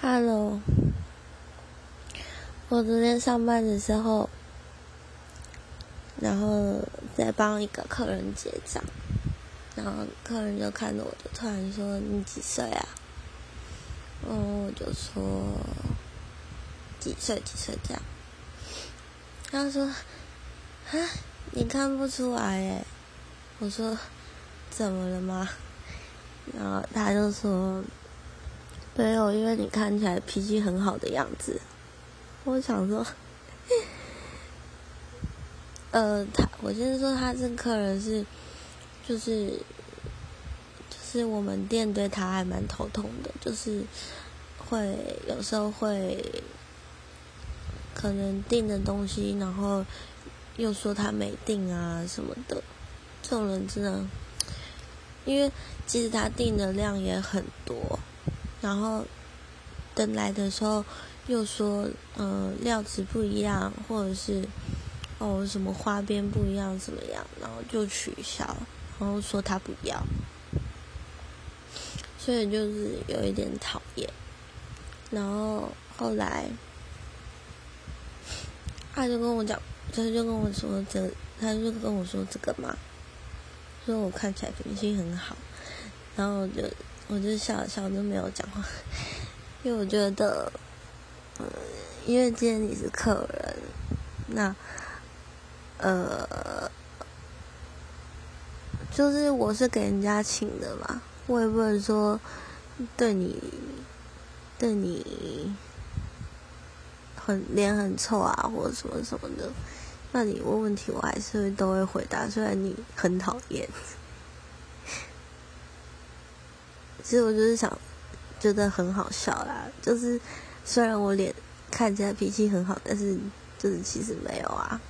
Hello，我昨天上班的时候，然后在帮一个客人结账，然后客人就看着我，就突然说：“你几岁啊？”然后我就说：“几岁？几岁？”这样，他说：“啊，你看不出来耶。”我说：“怎么了吗？”然后他就说。没有，因为你看起来脾气很好的样子。我想说，呃，他，我先说他这客人是，就是，就是我们店对他还蛮头痛的，就是会有时候会可能订的东西，然后又说他没订啊什么的。这种人真的，因为其实他订的量也很多。然后等来的时候又说，嗯，料子不一样，或者是哦什么花边不一样，怎么样？然后就取消，然后说他不要，所以就是有一点讨厌。然后后来他就跟我讲，他就跟我说这，他就跟我说这个嘛，说我看起来品性很好，然后就。我就笑笑，就没有讲话，因为我觉得，嗯，因为今天你是客人，那，呃，就是我是给人家请的嘛，我也不能说对你，对你很脸很臭啊，或者什么什么的，那你问问题，我还是都会回答，虽然你很讨厌。其实我就是想，觉得很好笑啦。就是虽然我脸看起来脾气很好，但是就是其实没有啊。